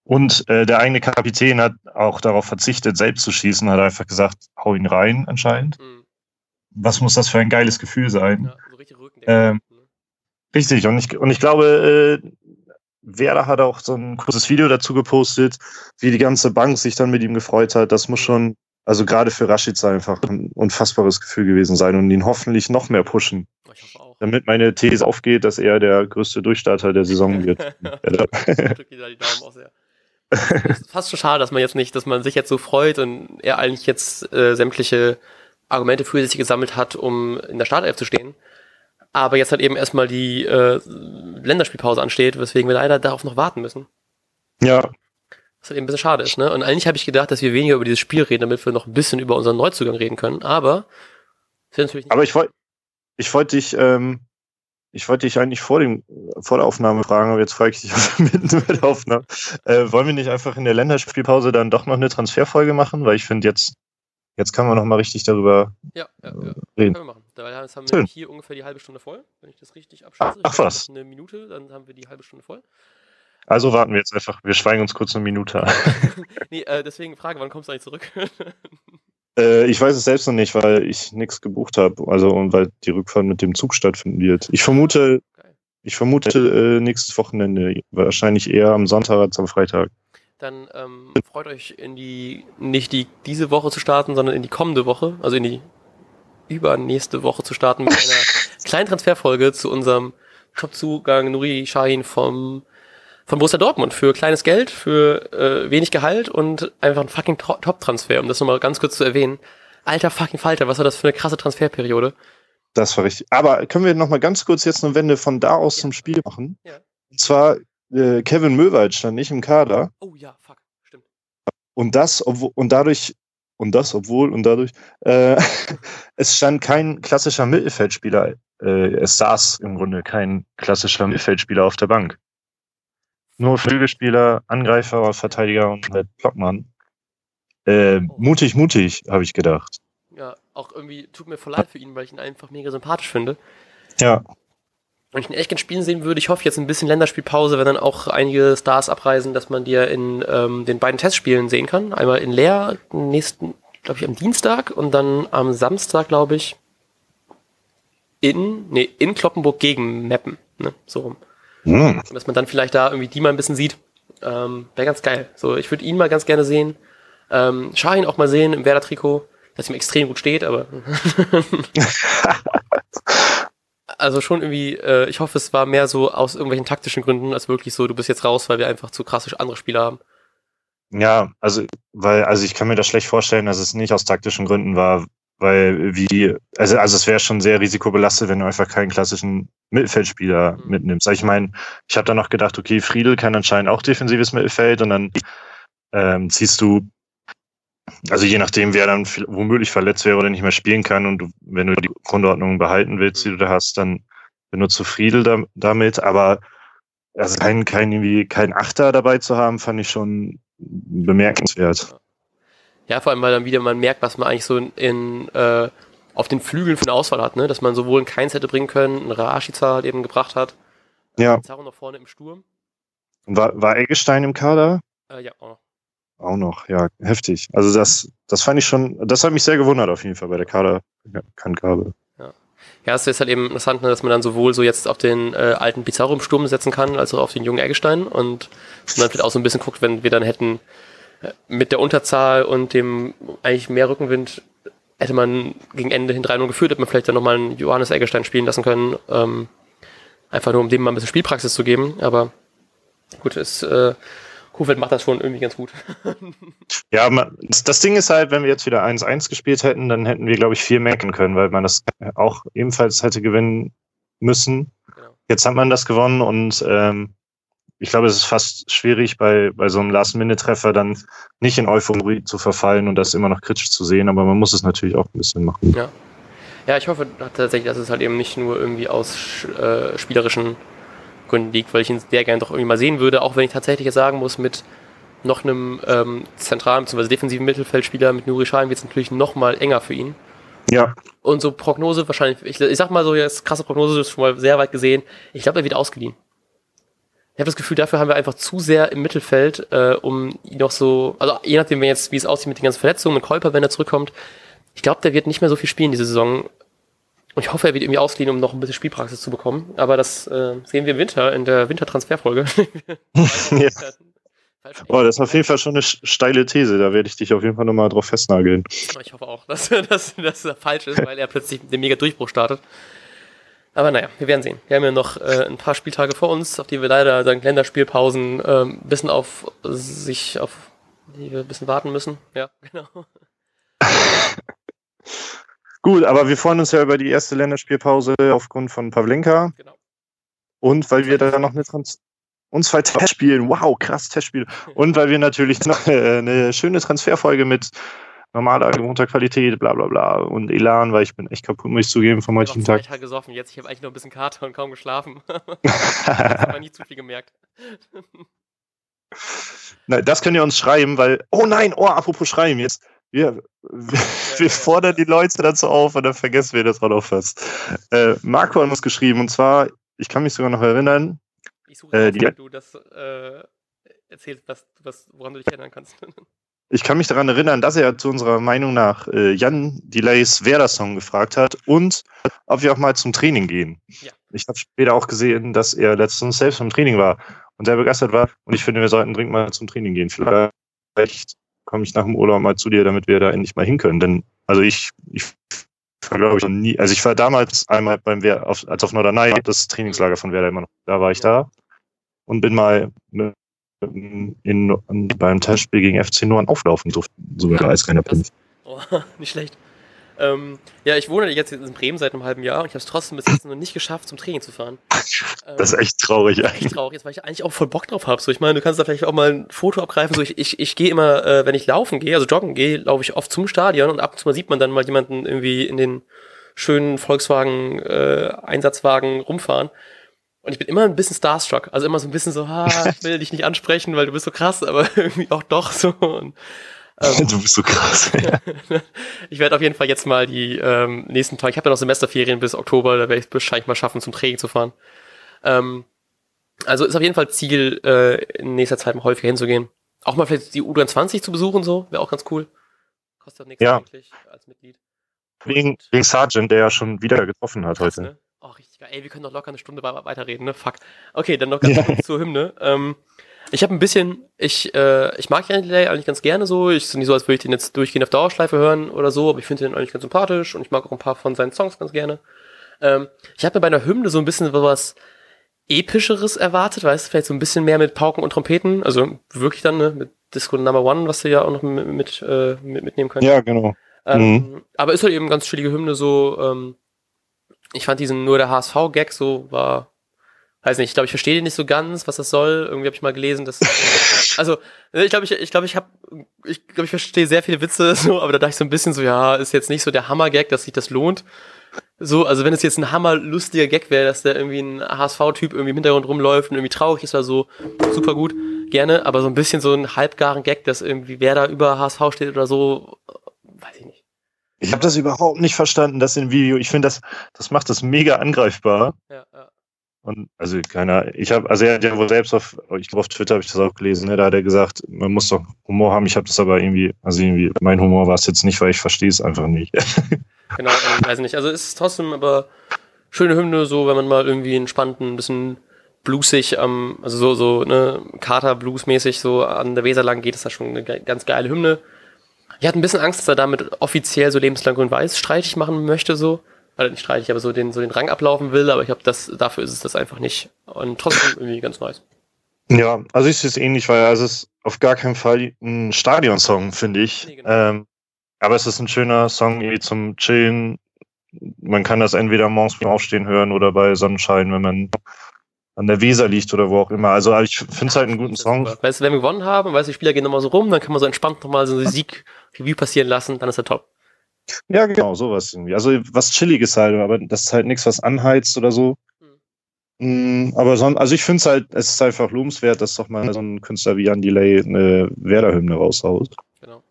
Und äh, der eigene Kapitän hat auch darauf verzichtet, selbst zu schießen, hat einfach gesagt, hau ihn rein anscheinend. Mhm was muss das für ein geiles Gefühl sein? Ja, so richtig ähm, ne? Richtig, und ich, und ich glaube, äh, Werder hat auch so ein kurzes Video dazu gepostet, wie die ganze Bank sich dann mit ihm gefreut hat. Das muss schon, also gerade für Rashica einfach ein unfassbares Gefühl gewesen sein und ihn hoffentlich noch mehr pushen. Damit meine These aufgeht, dass er der größte Durchstarter der Saison wird. fast schon schade, dass man jetzt nicht, dass man sich jetzt so freut und er eigentlich jetzt äh, sämtliche Argumente für sich gesammelt hat, um in der Startelf zu stehen. Aber jetzt halt eben erstmal die äh, Länderspielpause ansteht, weswegen wir leider darauf noch warten müssen. Ja. Was halt eben ein bisschen schade ist, ne? Und eigentlich habe ich gedacht, dass wir weniger über dieses Spiel reden, damit wir noch ein bisschen über unseren Neuzugang reden können. Aber natürlich nicht. Aber ich wollte ich wollte dich, ähm, ich wollte dich eigentlich vor, dem, vor der Aufnahme fragen, aber jetzt frage ich dich mitten mit der Aufnahme. Äh, wollen wir nicht einfach in der Länderspielpause dann doch noch eine Transferfolge machen? Weil ich finde, jetzt Jetzt kann man noch mal richtig darüber ja, ja, ja. reden. Können wir machen. Dabei haben wir hier ungefähr die halbe Stunde voll, wenn ich das richtig abschätze. Ach was. Eine Minute, dann haben wir die halbe Stunde voll. Also warten wir jetzt einfach. Wir schweigen uns kurz eine Minute an. nee, äh, deswegen Frage, wann kommst du eigentlich zurück? äh, ich weiß es selbst noch nicht, weil ich nichts gebucht habe. Also und weil die Rückfahrt mit dem Zug stattfinden wird. Ich vermute, ich vermute äh, nächstes Wochenende. Wahrscheinlich eher am Sonntag als am Freitag dann ähm, freut euch in die, nicht die diese Woche zu starten, sondern in die kommende Woche, also in die übernächste Woche zu starten mit einer kleinen Transferfolge zu unserem Top-Zugang Nuri Shahin vom von Borussia Dortmund für kleines Geld, für äh, wenig Gehalt und einfach ein fucking Top-Transfer, um das nochmal ganz kurz zu erwähnen. Alter fucking Falter, was war das für eine krasse Transferperiode? Das war richtig. Aber können wir nochmal ganz kurz jetzt eine Wende von da aus ja. zum Spiel machen? Ja. Und zwar äh, Kevin Möwald stand nicht im Kader. Oh ja, fuck, stimmt. Und das, obwohl, und dadurch, und das, obwohl, und dadurch, äh, es stand kein klassischer Mittelfeldspieler, äh, es saß im Grunde kein klassischer Mittelfeldspieler auf der Bank. Nur Flügelspieler, Angreifer, Verteidiger und halt Blockmann. Äh, Oh. mutig, mutig, habe ich gedacht. Ja, auch irgendwie tut mir voll leid für ihn, weil ich ihn einfach mega sympathisch finde. Ja, Wenn ich ihn echt gerne spielen sehen würde, ich hoffe jetzt ein bisschen Länderspielpause, wenn dann auch einige Stars abreisen, dass man die ja in ähm, den beiden Testspielen sehen kann. Einmal in Leer, nächsten, glaube ich, am Dienstag und dann am Samstag, glaube ich, in, nee, in Kloppenburg gegen Meppen, ne, so rum. Hm. Dass man dann vielleicht da irgendwie die mal ein bisschen sieht. Ähm, Wäre ganz geil. So, ich würde ihn mal ganz gerne sehen. Ähm, Shahin auch mal sehen im Werder-Trikot, das ihm extrem gut steht, aber. also schon irgendwie, äh, ich hoffe, es war mehr so aus irgendwelchen taktischen Gründen, als wirklich so, du bist jetzt raus, weil wir einfach zu krasse andere Spieler haben. Ja, also, weil, also ich kann mir das schlecht vorstellen, dass es nicht aus taktischen Gründen war, weil wie, also, also es wäre schon sehr risikobelastet, wenn du einfach keinen klassischen Mittelfeldspieler Mhm. mitnimmst. Also ich meine, ich habe dann noch gedacht, okay, Friedel kann anscheinend auch defensives Mittelfeld und dann ähm, ziehst du, also je nachdem, wer dann womöglich verletzt wäre oder nicht mehr spielen kann und du, wenn du die Grundordnung behalten willst, die du da hast, dann benutzt du Friedel da, damit, aber also kein, kein, irgendwie, kein Achter dabei zu haben, fand ich schon bemerkenswert. Ja, vor allem, weil dann wieder man merkt, was man eigentlich so in, in äh, auf den Flügeln für eine Auswahl hat, ne? Dass man sowohl einen Keins hätte bringen können, einen Rashica halt eben gebracht hat. Ja. Pizarro noch vorne im Sturm. War, war Eggestein im Kader? Äh, ja, auch noch. Auch noch, ja, heftig. Also das, das fand ich schon, das hat mich sehr gewundert auf jeden Fall bei der Kaderkangabe. Ja, es ist halt eben interessant, ne, dass man dann sowohl so jetzt auf den äh, alten Pizarro im Sturm setzen kann, als auch auf den jungen Eggestein und man vielleicht auch so ein bisschen guckt, wenn wir dann hätten mit der Unterzahl und dem eigentlich mehr Rückenwind hätte man gegen Ende hin 3-0 geführt, hätte man vielleicht dann nochmal einen Johannes Eggestein spielen lassen können, ähm, einfach nur um dem mal ein bisschen Spielpraxis zu geben, aber gut, ist, äh, Kuhfeld macht das schon irgendwie ganz gut. Ja, man, das, Ding ist halt, wenn wir jetzt wieder 1-1 gespielt hätten, dann hätten wir, glaube ich, viel mecken können, weil man das auch ebenfalls hätte gewinnen müssen. Genau. Jetzt hat man das gewonnen und ähm, ich glaube, es ist fast schwierig, bei, bei so einem Last-Minute-Treffer dann nicht in Euphorie zu verfallen und das immer noch kritisch zu sehen, aber man muss es natürlich auch ein bisschen machen. Ja, ich hoffe tatsächlich, dass es halt eben nicht nur irgendwie aus äh, spielerischen Gründen liegt, weil ich ihn sehr gerne doch irgendwie mal sehen würde, auch wenn ich tatsächlich jetzt sagen muss, mit noch einem ähm, zentralen bzw. defensiven Mittelfeldspieler mit Nuri Schein wird es natürlich noch mal enger für ihn. Ja, Und so Prognose wahrscheinlich, ich, ich sag mal so jetzt krasse Prognose, das ist schon mal sehr weit gesehen. Ich glaube, er wird ausgeliehen. Ich habe das Gefühl, dafür haben wir einfach zu sehr im Mittelfeld, äh, um ihn noch so, also je nachdem, wenn jetzt, wie es aussieht mit den ganzen Verletzungen, mit Kolper, wenn er zurückkommt, ich glaube, der wird nicht mehr so viel spielen diese Saison. Und ich hoffe, er wird irgendwie ausgeliehen, um noch ein bisschen Spielpraxis zu bekommen. Aber das äh, sehen wir im Winter, in der Wintertransferfolge. Ja. oh, das ist auf jeden Fall schon eine steile These, da werde ich dich auf jeden Fall nochmal drauf festnageln. Ich hoffe auch, dass, dass, dass er falsch ist, weil er plötzlich den mega Durchbruch startet. Aber naja, wir werden sehen. Wir haben ja noch äh, ein paar Spieltage vor uns, auf die wir leider dank Länderspielpausen ähm, ein bisschen auf sich auf die wir ein bisschen warten müssen. Ja, genau. Gut, aber wir freuen uns ja über die erste Länderspielpause aufgrund von Pavlenka. Genau. Und weil wir da noch eine Trans und zwei Testspielen, wow, krass Testspiele. Und weil wir natürlich noch äh, eine schöne Transferfolge mit normaler, gewohnter Qualität, bla bla bla und Elan, weil ich bin echt kaputt, muss ich zugeben, vom Ich habe heutigen Tag. Tage gesoffen. Jetzt, ich habe eigentlich noch ein bisschen Kater und kaum geschlafen. aber nicht zu viel gemerkt. Na, das könnt ihr uns schreiben, weil, oh nein, oh, apropos schreiben, jetzt, wir, wir, wir fordern die Leute dazu auf und dann vergessen wir das auch noch fast. Äh, Marco hat uns geschrieben und zwar, ich kann mich sogar noch erinnern, Ich suche Äh, äh, die- wenn du das äh, erzählst, was, was, woran du dich erinnern kannst. ich kann mich daran erinnern, dass er zu unserer Meinung nach äh, Jan Delays Werder-Song gefragt hat und ob wir auch mal zum Training gehen. Ja. Ich habe später auch gesehen, dass er letztens selbst vom Training war und sehr begeistert war und ich finde, wir sollten dringend mal zum Training gehen. Vielleicht komme ich nach dem Urlaub mal zu dir, damit wir da endlich mal hin können. Denn, also ich, ich war, glaube ich, nie, also ich war damals einmal beim Wer auf, als auf Norderney, das Trainingslager von Werder immer noch, da war ich da und bin mal mit, in, beim Testspiel gegen FC Norden auflaufen durfte, sogar als kleiner. Prinz. Oh, nicht schlecht. Ähm, ja, ich wohne jetzt in Bremen seit einem halben Jahr und ich habe es trotzdem bis jetzt noch nicht geschafft, zum Training zu fahren. Ähm, Das ist echt traurig. echt eigentlich. traurig ist, weil ich eigentlich auch voll Bock drauf habe. So, ich meine, du kannst da vielleicht auch mal ein Foto abgreifen. So, ich, ich, ich gehe immer, äh, wenn ich laufen gehe, also joggen gehe, laufe ich oft zum Stadion und ab und zu mal sieht man dann mal jemanden irgendwie in den schönen Volkswagen, äh, Einsatzwagen rumfahren. Und ich bin immer ein bisschen starstruck. Also immer so ein bisschen so, ha, ich will dich nicht ansprechen, weil du bist so krass, aber irgendwie auch doch so. Und, ähm, du bist so krass. Ja. ich werde auf jeden Fall jetzt mal die ähm, nächsten Tage, ich habe ja noch Semesterferien bis Oktober, da werde ich es wahrscheinlich mal schaffen, zum Training zu fahren. Ähm, also ist auf jeden Fall Ziel, äh, in nächster Zeit mal häufiger hinzugehen. Auch mal vielleicht die U23 zu besuchen, so, wäre auch ganz cool. Kostet nichts ja. eigentlich als Mitglied. Wegen, wegen Sargent, der ja schon wieder getroffen hat Krass, heute. Ne? Oh, richtig geil. Ey, wir können doch locker eine Stunde weiterreden, ne? Fuck. Okay, dann noch ganz ja. kurz zur Hymne. Ähm, ich habe ein bisschen, ich, äh, ich mag Jan Delay eigentlich ganz gerne so. Ich ist nicht so, als würde ich den jetzt durchgehend auf Dauerschleife hören oder so, aber ich finde den eigentlich ganz sympathisch und ich mag auch ein paar von seinen Songs ganz gerne. Ähm, ich habe mir bei einer Hymne so ein bisschen was Epischeres erwartet, weißt du, vielleicht so ein bisschen mehr mit Pauken und Trompeten, also wirklich dann, ne, mit Disco Number One, was du ja auch noch mit, mit, äh, mit mitnehmen könnt. Ja, genau. Ähm, mhm. Aber ist halt eben ganz chillige Hymne so. Ähm, ich fand diesen nur der HSV-Gag so war, weiß nicht, ich glaube, ich verstehe den nicht so ganz, was das soll. Irgendwie habe ich mal gelesen, dass also ich glaube, ich ich glaube, ich habe ich glaube, ich verstehe sehr viele Witze so, aber da dachte ich so ein bisschen so, ja, ist jetzt nicht so der Hammer-Gag, dass sich das lohnt. So, also wenn es jetzt ein hammerlustiger Gag wäre, dass da irgendwie ein HSV-Typ irgendwie im Hintergrund rumläuft und irgendwie traurig ist oder so, super gut, gerne, aber so ein bisschen so ein halbgaren Gag, dass irgendwie wer da über HSV steht oder so, weiß ich nicht. Ich habe das überhaupt nicht verstanden, das im Video. Ich finde, das, das macht das mega angreifbar. Ja, ja. Und also keiner, ich habe, also er hat ja wohl selbst auf, ich glaube auf Twitter habe ich das auch gelesen, ne, da hat er gesagt, man muss doch Humor haben. Ich habe das aber irgendwie, also irgendwie, mein Humor war es jetzt nicht, weil ich verstehe es einfach nicht. genau, ähm, weiß nicht. Also es ist trotzdem aber schöne Hymne, so wenn man mal irgendwie entspannten, ein bisschen bluesig, ähm, also so, so, ne, Kater-Blues-mäßig so an der Weser lang geht, ist das schon eine ganz geile Hymne. Ich hatte ein bisschen Angst, dass er damit offiziell so lebenslang grün-weiß streitig machen möchte, so. Also nicht streitig, aber so den, so den Rang ablaufen will, aber ich glaube, das, dafür ist es das einfach nicht. Und trotzdem irgendwie ganz nice. Ja, also ich sehe es ähnlich, weil also es ist auf gar keinen Fall ein Stadionsong, finde ich. Nee, genau. ähm, aber es ist ein schöner Song irgendwie zum Chillen. Man kann das entweder morgens beim Aufstehen hören oder bei Sonnenschein, wenn man an der Weser liegt oder wo auch immer. Also ich finde es halt einen guten Song. Weißt du, wenn wir gewonnen haben, weißt du, die Spieler gehen nochmal so rum, dann kann man so entspannt nochmal so eine Sieg-Review passieren lassen, dann ist er top. Ja, genau, sowas irgendwie. Also was Chilliges halt, aber das ist halt nichts, was anheizt oder so. Mhm. Aber son also ich finde es halt, es ist einfach lobenswert, dass doch mal so ein Künstler wie Jan Delay eine Werder-Hymne raushaut. Genau.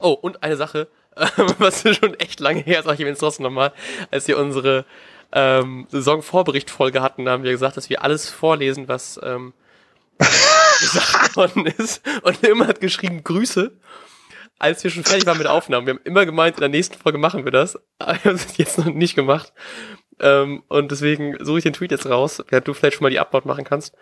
Oh, und eine Sache, was schon echt lange her ist, ich erwähne es trotzdem nochmal, als wir unsere ähm, Saisonvorbericht-Folge hatten, da haben wir gesagt, dass wir alles vorlesen, was ähm, gesagt worden ist. Und immer hat geschrieben Grüße als wir schon fertig waren mit Aufnahmen. Wir haben immer gemeint, in der nächsten Folge machen wir das. Aber wir haben es jetzt noch nicht gemacht. Ähm, und deswegen suche ich den Tweet jetzt raus, während du vielleicht schon mal die Upload machen kannst.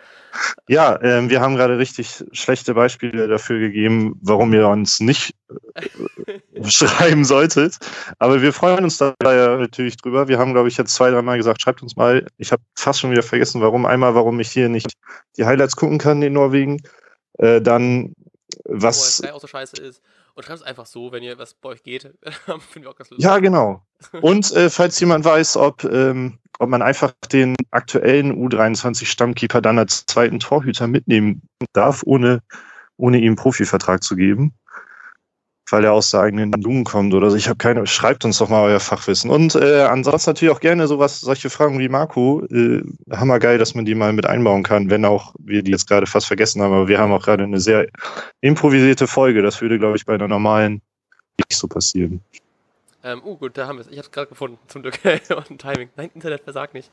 Ja, ähm, wir haben gerade richtig schlechte Beispiele dafür gegeben, warum ihr uns nicht äh, schreiben solltet. Aber wir freuen uns da ja natürlich drüber. Wir haben, glaube ich, jetzt zwei, dreimal gesagt, schreibt uns mal. Ich habe fast schon wieder vergessen, warum. Einmal, warum ich hier nicht die Highlights gucken kann in Norwegen. Äh, dann, was. Wo auch so scheiße ist. Und schreibt es einfach so, wenn ihr was bei euch geht. Finde ich auch ganz lustig. Ja, genau. Und äh, falls jemand weiß, ob, ähm, ob man einfach den aktuellen U23-Stammkeeper dann als zweiten Torhüter mitnehmen darf, ohne, ohne ihm einen Profivertrag zu geben weil er aus der eigenen Blumen kommt oder so. Ich habe keine, schreibt uns doch mal euer Fachwissen. Und äh, ansonsten natürlich auch gerne sowas, solche Fragen wie Marco. Äh, hammergeil, dass man die mal mit einbauen kann, wenn auch wir die jetzt gerade fast vergessen haben. Aber wir haben auch gerade eine sehr improvisierte Folge. Das würde, glaube ich, bei einer normalen nicht so passieren. Ähm, oh, gut, da haben wir es. Ich habe es gerade gefunden, zum Glück. Und Timing. Nein, Internet versagt nicht.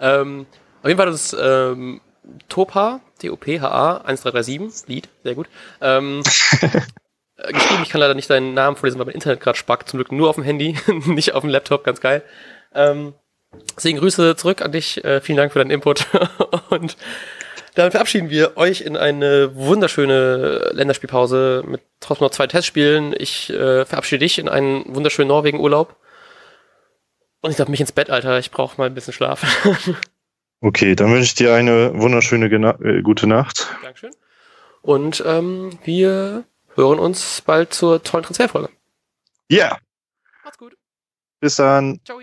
Ähm, auf jeden Fall das ähm, Topa, T-O-P-H-A 1337, Lied, sehr gut. Ähm, Äh, geschrieben. Ich kann leider nicht deinen Namen vorlesen, weil mein Internet gerade spackt. Zum Glück nur auf dem Handy, nicht auf dem Laptop, ganz geil. Ähm, deswegen Grüße zurück an dich. Äh, vielen Dank für deinen Input. Und dann verabschieden wir euch in eine wunderschöne Länderspielpause mit trotzdem noch zwei Testspielen. Ich äh, verabschiede dich in einen wunderschönen Norwegen-Urlaub. Und ich darf mich ins Bett, Alter. Ich brauche mal ein bisschen Schlaf. okay, dann wünsche ich dir eine wunderschöne Gena äh, gute Nacht. Dankeschön. Und ähm, wir hören uns bald zur tollen Transferfolge. Ja. Yeah. Macht's gut. Bis dann. Ciao.